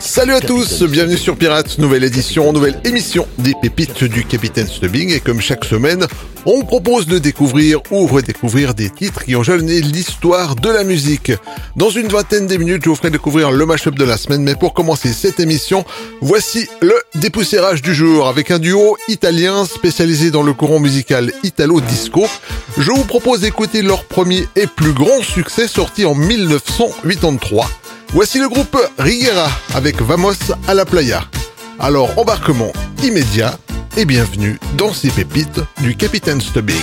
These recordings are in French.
Salut à tous, bienvenue sur Pirates, nouvelle édition, nouvelle émission des pépites du Capitaine Stubbing et comme chaque semaine, on propose de découvrir ou redécouvrir des titres qui ont jalonné l'histoire de la musique. Dans une vingtaine de minutes, je vous ferai découvrir le mashup de la semaine, mais pour commencer cette émission, voici le dépoussiérage du jour avec un duo italien spécialisé dans le courant musical italo-disco. Je vous propose d'écouter leur premier et plus grand succès sorti en 1983. Voici le groupe Riguera avec Vamos à la playa. Alors embarquement immédiat et bienvenue dans ces pépites du Capitaine Stubbing.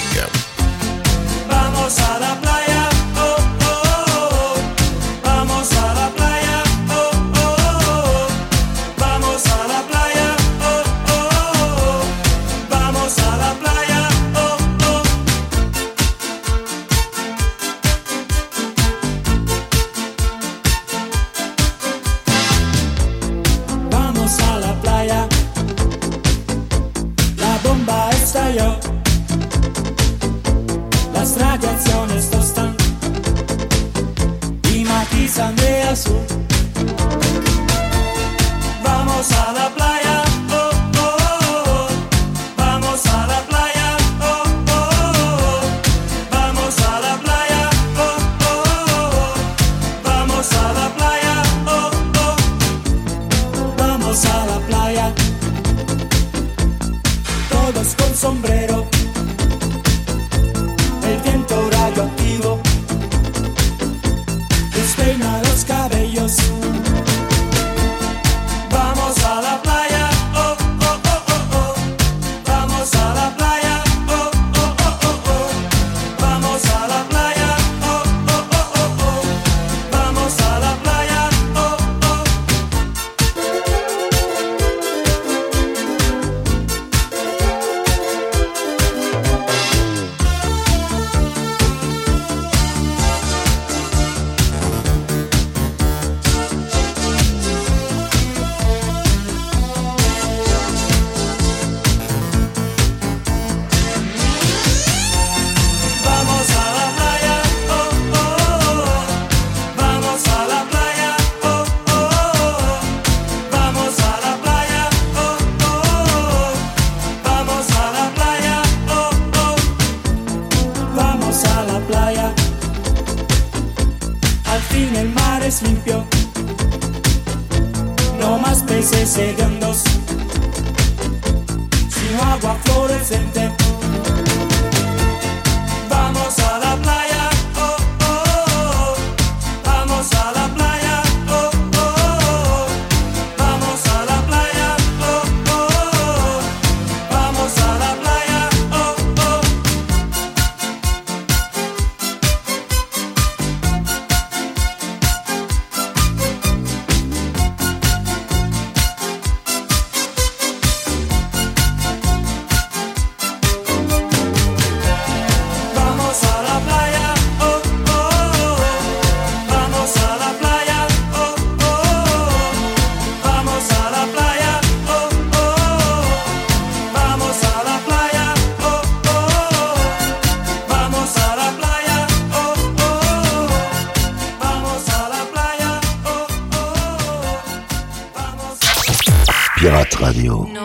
La playa. Todos con sombrero. Radio. No.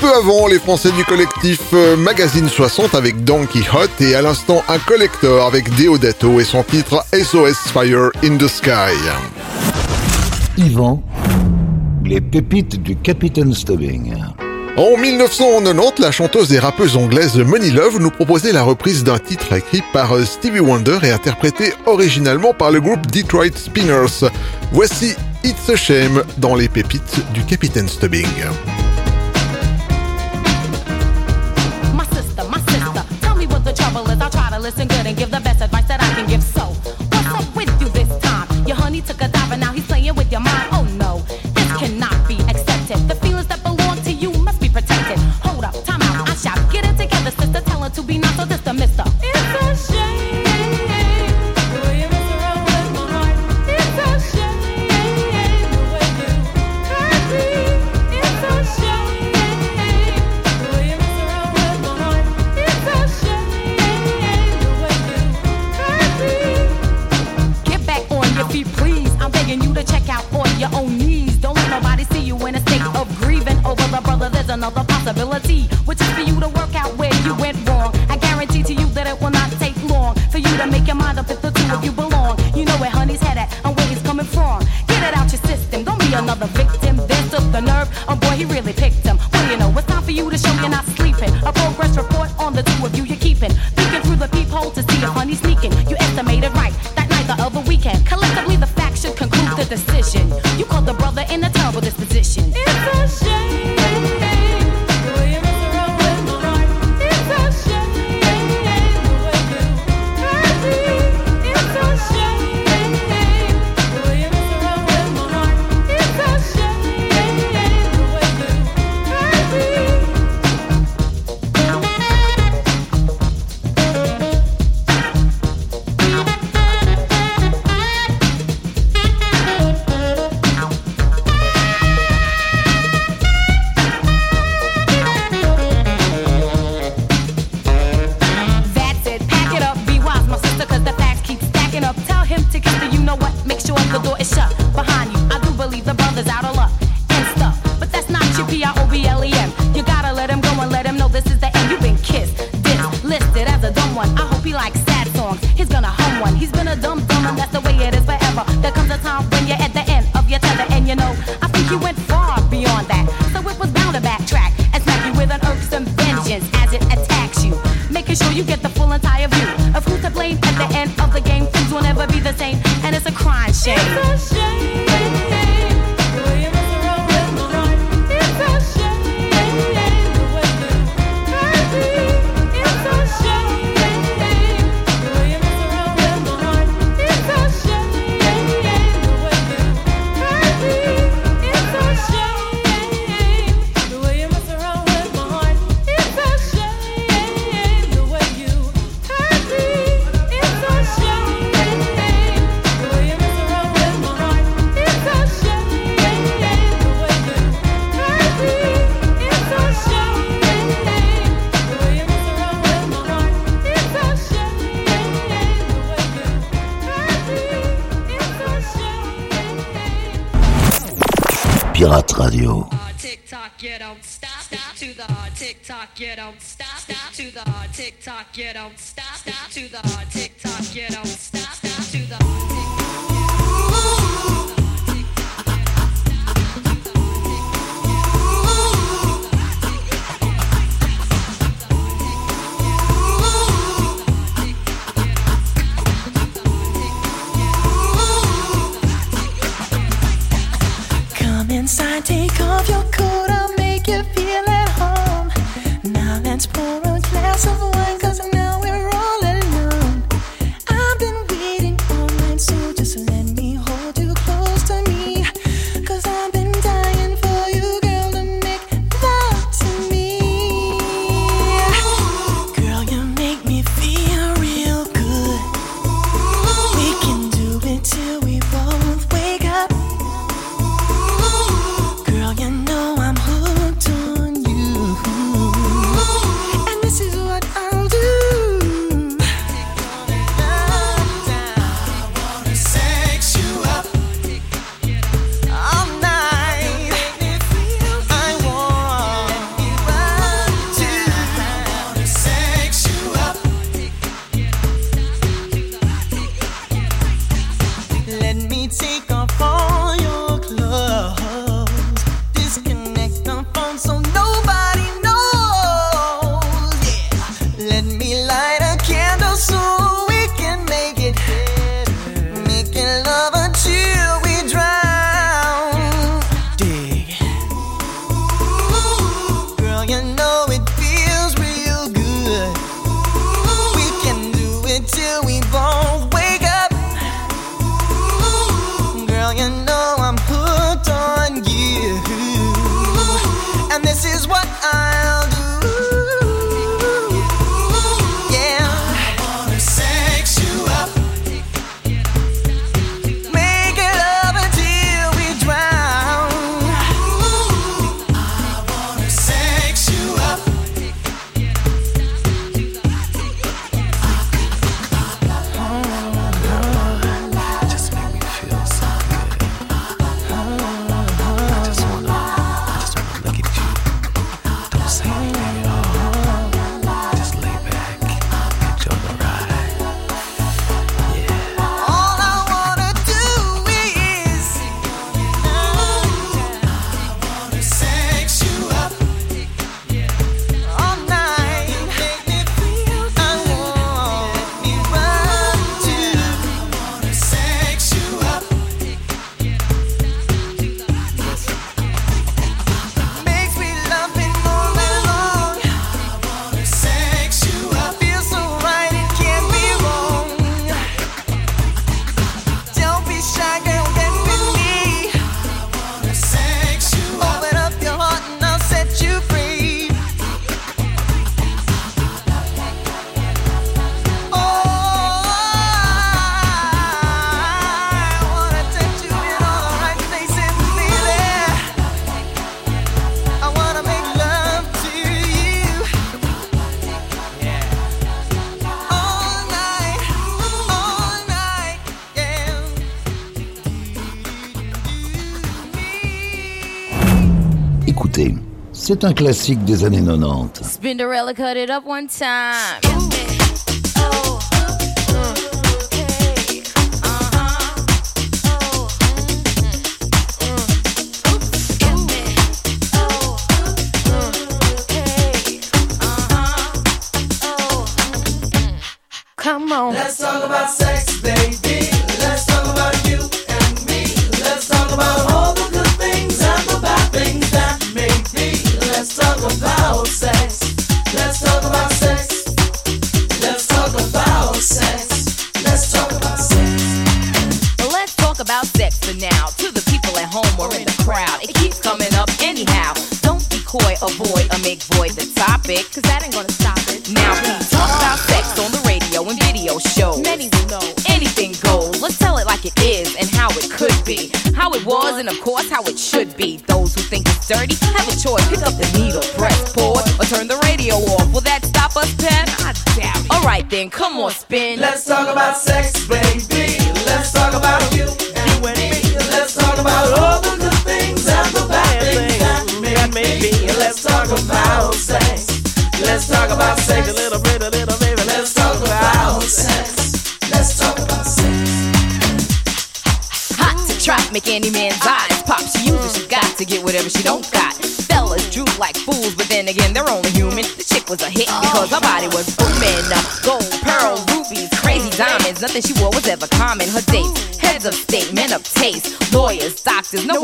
Peu avant, les Français du collectif euh, Magazine 60 avec Don Quixote et à l'instant un collector avec Deodato et son titre SOS Fire in the Sky. Yvan, les pépites du Capitaine Stubbing. En 1990, la chanteuse et rappeuse anglaise Money Love nous proposait la reprise d'un titre écrit par euh, Stevie Wonder et interprété originalement par le groupe Detroit Spinners. Voici It's a Shame dans les pépites du Capitaine Stubbing. Listen good and give the best advice that I can give. So, what's up with you this time? Your honey took a dive and now he's playing with your mind. Oh no, this cannot be accepted. The feelings that belong to you must be protected. Hold up, time out, I shout. Get it together, sister. Tell her to be not so the mister. It's a shame. Which is for you to work out where you went wrong. I guarantee to you that it will not take long for you to make your mind up if the two of you belong. You know where honey's and where he's coming from. Get it out your system. Don't be another victim. This took the nerve. Oh boy, he really picked him. What do you know? It's time for you to show you're not sleeping. A progress report on the two of you you're keeping. Peeking through the peephole to see if honey's sneaking. You estimated right that night the other weekend. Collectively, the should conclude the decision. You called the brother in a terrible disposition. It's a shame. The Pirate Radio. Tick tock, you don't stop. Stop to the tick tock, you don't stop. Stop to the tick tock, you don't stop. Stop to the tick tock, you don't stop. To the inside, take off your coat, I'll make you feel at home. Now let's pour a glass of wine, C'est un classique des années 90. Spinderella cut it up one time. Come on. Let's talk about sex,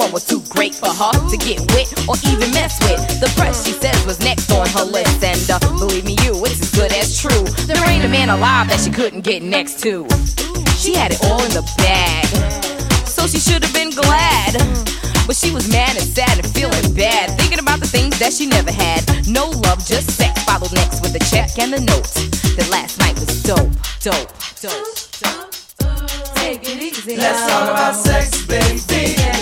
one was too great for her to get with or even mess with. The press, she says, was next on her list. And uh, believe me, you, it's as good as true. There ain't a man alive that she couldn't get next to. She had it all in the bag so she should have been glad. But she was mad and sad and feeling bad, thinking about the things that she never had. No love, just sex. Followed next with a check and a note. That last night was dope, dope, dope, dope. Take it easy. Let's talk about sex, baby.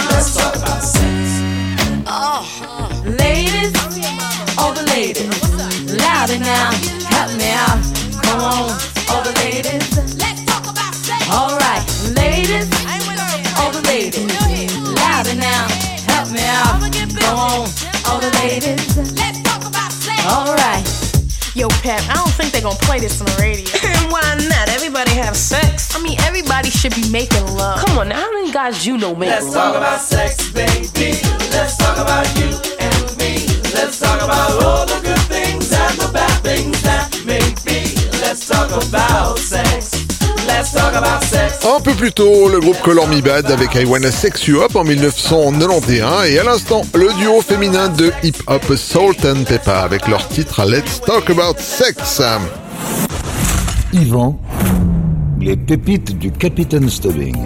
Yo, Pep, I don't think they're gonna play this on the radio. And why not? Everybody have sex. I mean, everybody should be making love. Come on, now, how many guys you know make Let's talk about sex, baby. Let's talk about you and me. Let's talk about all the good things and the bad things that may be. Let's talk about sex. Un peu plus tôt, le groupe Color Me Bad avec I Wanna Sex You Up en 1991 et à l'instant, le duo féminin de hip-hop Salt and Pepper avec leur titre Let's Talk About Sex. Yvan, les pépites du Capitaine Stubbing.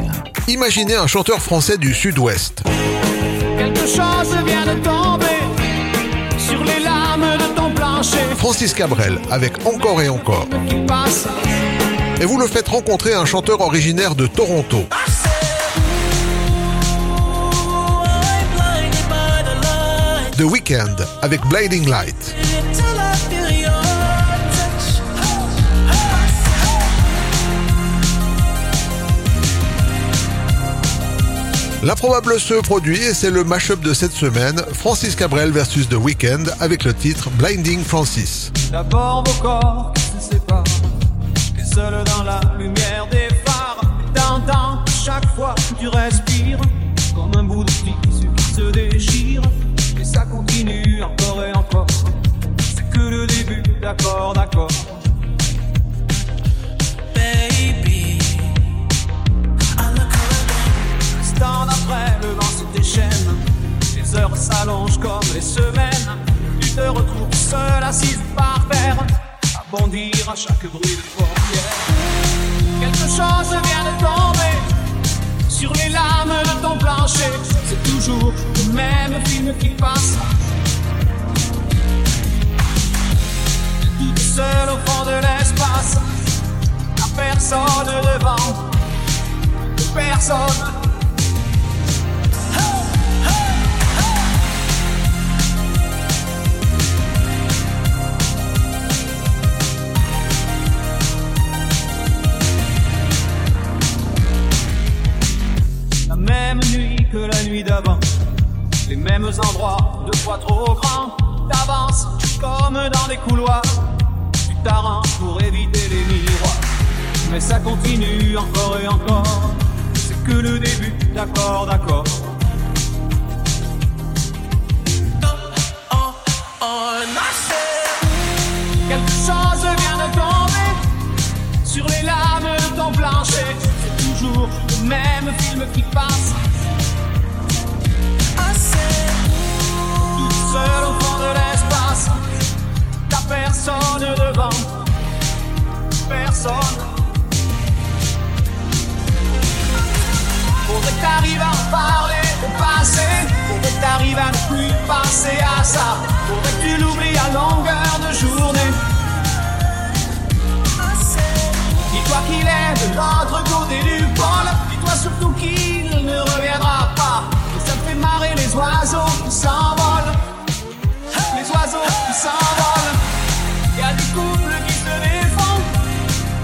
Imaginez un chanteur français du sud-ouest. Quelque chose vient de tomber sur les lames de ton plancher Francis Cabrel avec Encore et Encore. qui passe. Et vous le faites rencontrer un chanteur originaire de Toronto. The Weeknd avec Blinding Light. L'improbable se produit et c'est le mashup de cette semaine, Francis Cabrel versus The Weeknd avec le titre Blinding Francis. D'abord vos corps seul dans la lumière des phares. T'entends chaque fois tu respires Comme un bout de tissu qui se déchire. Et ça continue encore et encore. C'est que le début, d'accord, d'accord. Baby L'instant d'après, le vent se déchaîne. Les heures s'allongent comme les semaines. Tu te retrouves seul assise par terre. À bondir à chaque bruit de Quelque chose vient de tomber Sur les lames de ton plancher. C'est toujours le même film qui passe. Toute seule au fond de l'espace. La personne devant. Personne qu'avant. Les mêmes endroits, deux fois trop grands. T'avances comme dans des couloirs. Tu t'arranges pour éviter les miroirs. Mais ça continue encore et encore. C'est que le début, d'accord, d'accord. Quelque chose vient de tomber sur les lames de ton plancher. C'est toujours le même film qui passe. T'as personne devant. Personne. Faudrait que t'arrives à en parler au passé. Faudrait que t'arrives à ne plus penser à ça. Faudrait que tu l'oublies à longueur de journée. Dis-toi qu'il est de l'autre côté du pôle. Dis-toi surtout qu'il ne reviendra pas. Et ça fait marrer les oiseaux qui s'envolent. Oiseaux qui s'envolent. Y a des couples qui se défendent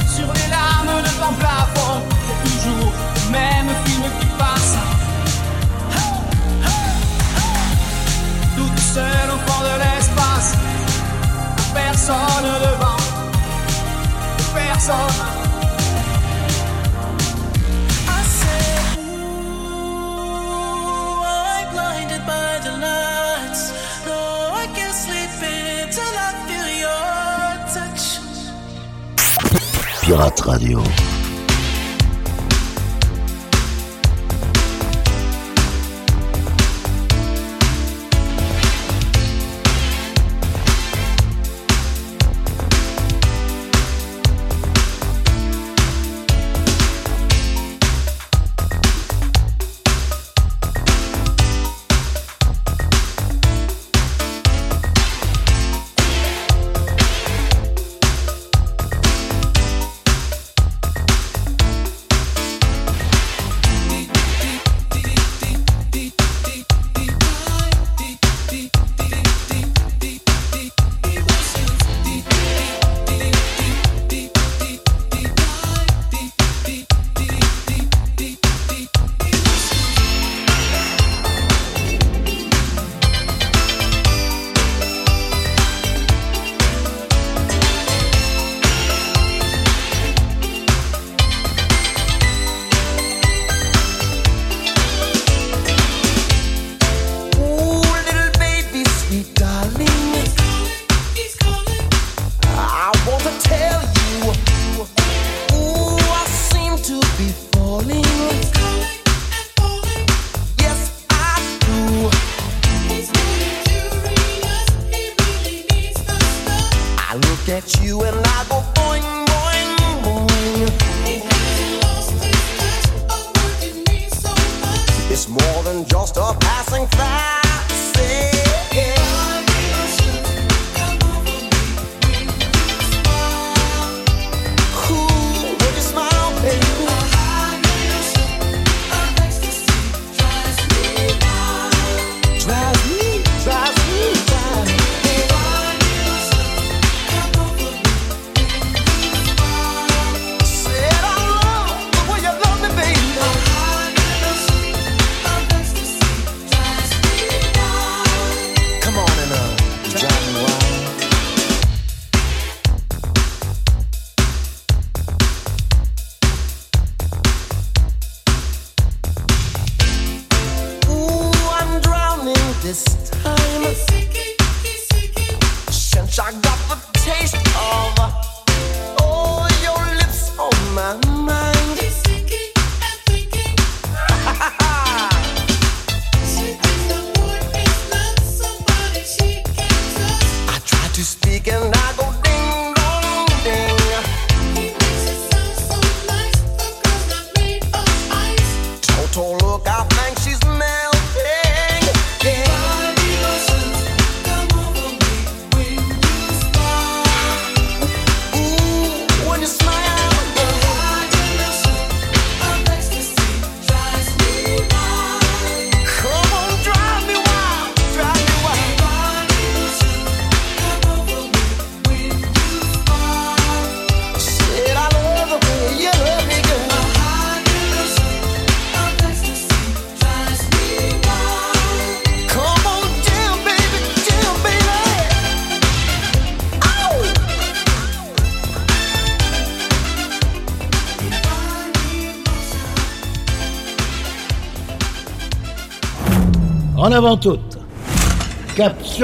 sur les lames de ton plafond. C'est toujours le même film qui passe. Toute seule au fond de l'espace. Personne devant. Personne. Pirate Radio.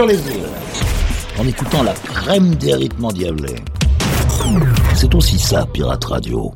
les îles, en écoutant la crème des rythmes endiablés. C'est aussi ça, Pirate Radio.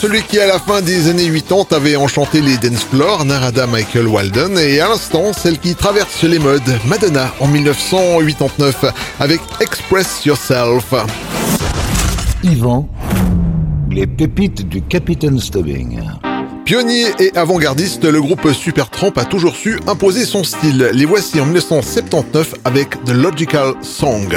celui qui à la fin des années 80 avait enchanté les dance floors, Narada Michael Walden, et à l'instant celle qui traverse les modes, Madonna en 1989 avec Express Yourself. Yvan, les pépites du Capitaine Stubbing. Pionnier et avant-gardiste, le groupe Supertramp a toujours su imposer son style. Les voici en 1979 avec The Logical Song.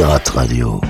Radio.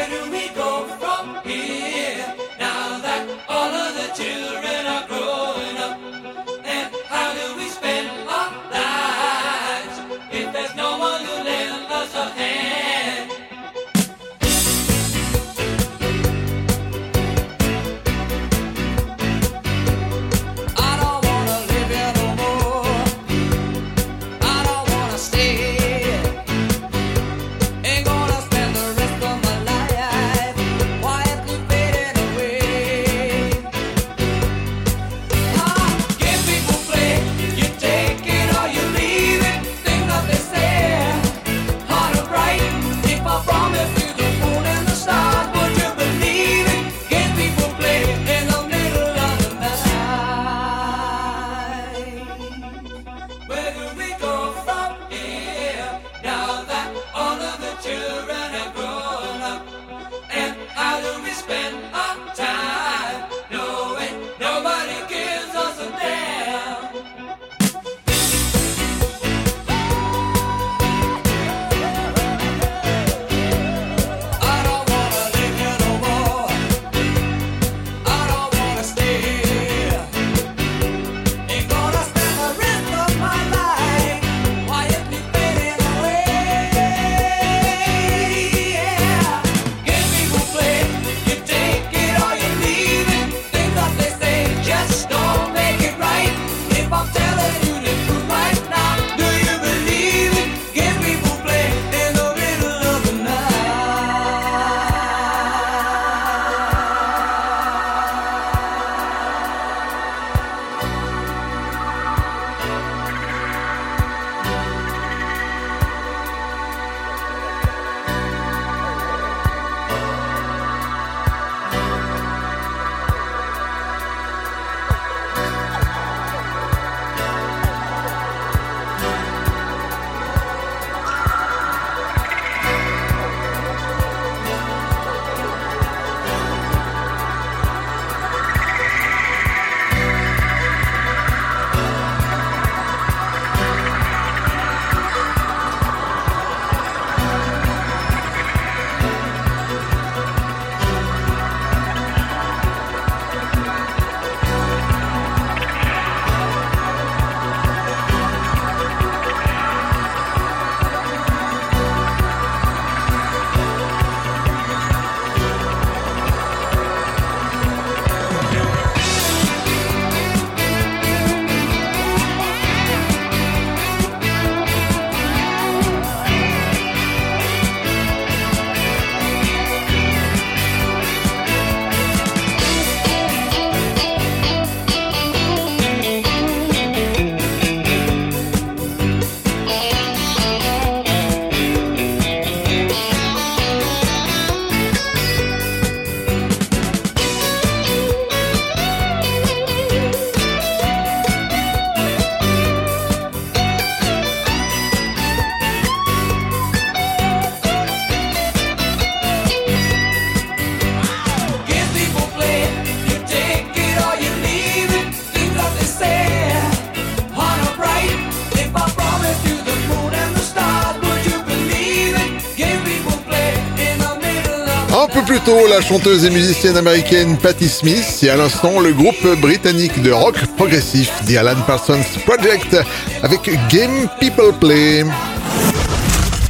la chanteuse et musicienne américaine Patti Smith et à l'instant le groupe britannique de rock progressif The Alan Parsons Project avec Game People Play.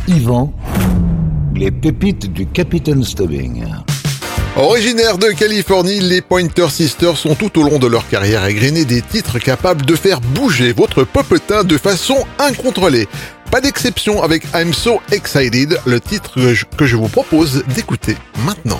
Yvan, les pépites du Capitaine Stubbing. Originaires de Californie, les Pointer Sisters sont tout au long de leur carrière égrené des titres capables de faire bouger votre popotin de façon incontrôlée. Pas d'exception avec I'm So Excited, le titre que je vous propose d'écouter maintenant.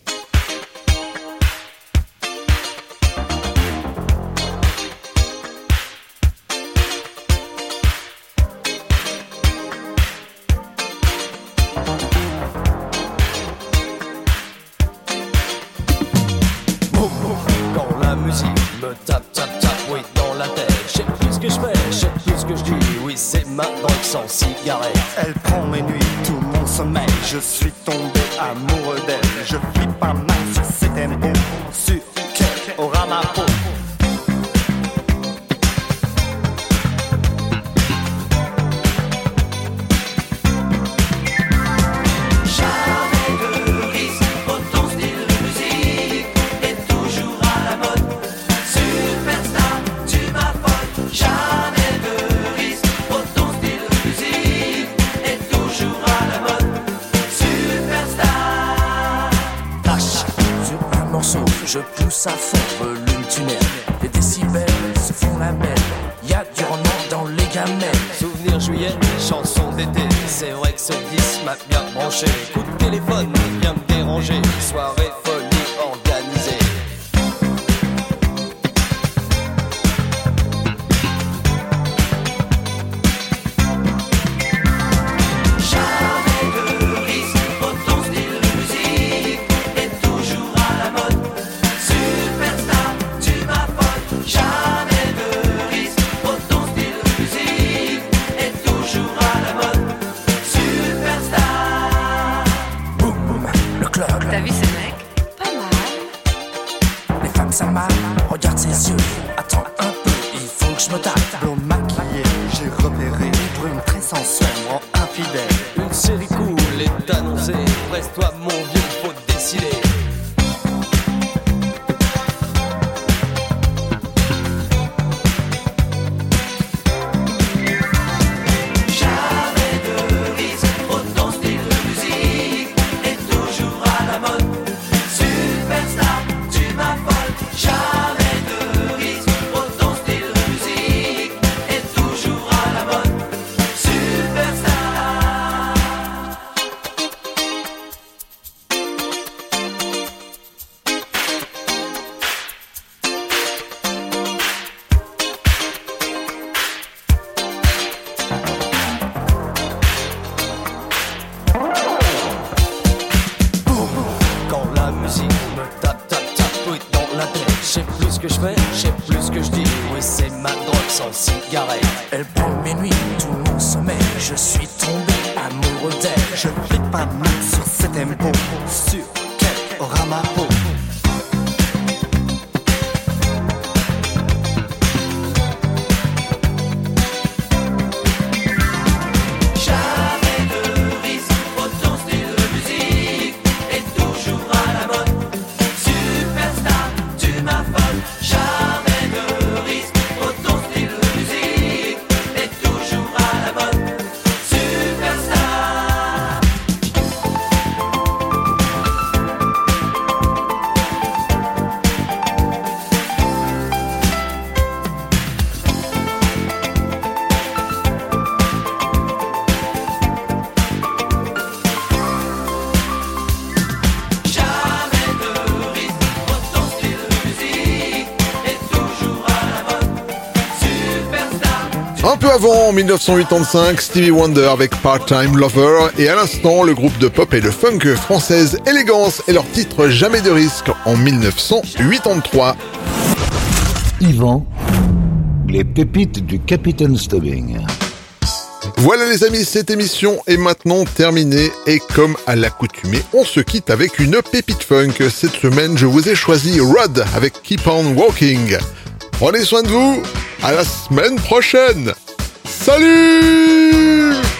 ma banque sans cigarette. Elle prend mes nuits, tout mon sommeil. Je suis tombé amoureux d'elle. Je flippe pas mal sur ses thèmes sur myself. avant 1985, Stevie Wonder avec Part-Time Lover et à l'instant le groupe de pop et de funk française Élégance et leur titre Jamais de risque en 1983. Yvan, les pépites du Capitaine Stubbing. Voilà les amis, cette émission est maintenant terminée et comme à l'accoutumée, on se quitte avec une pépite funk. Cette semaine, je vous ai choisi Rod avec Keep On Walking. Prenez soin de vous, à la semaine prochaine Salut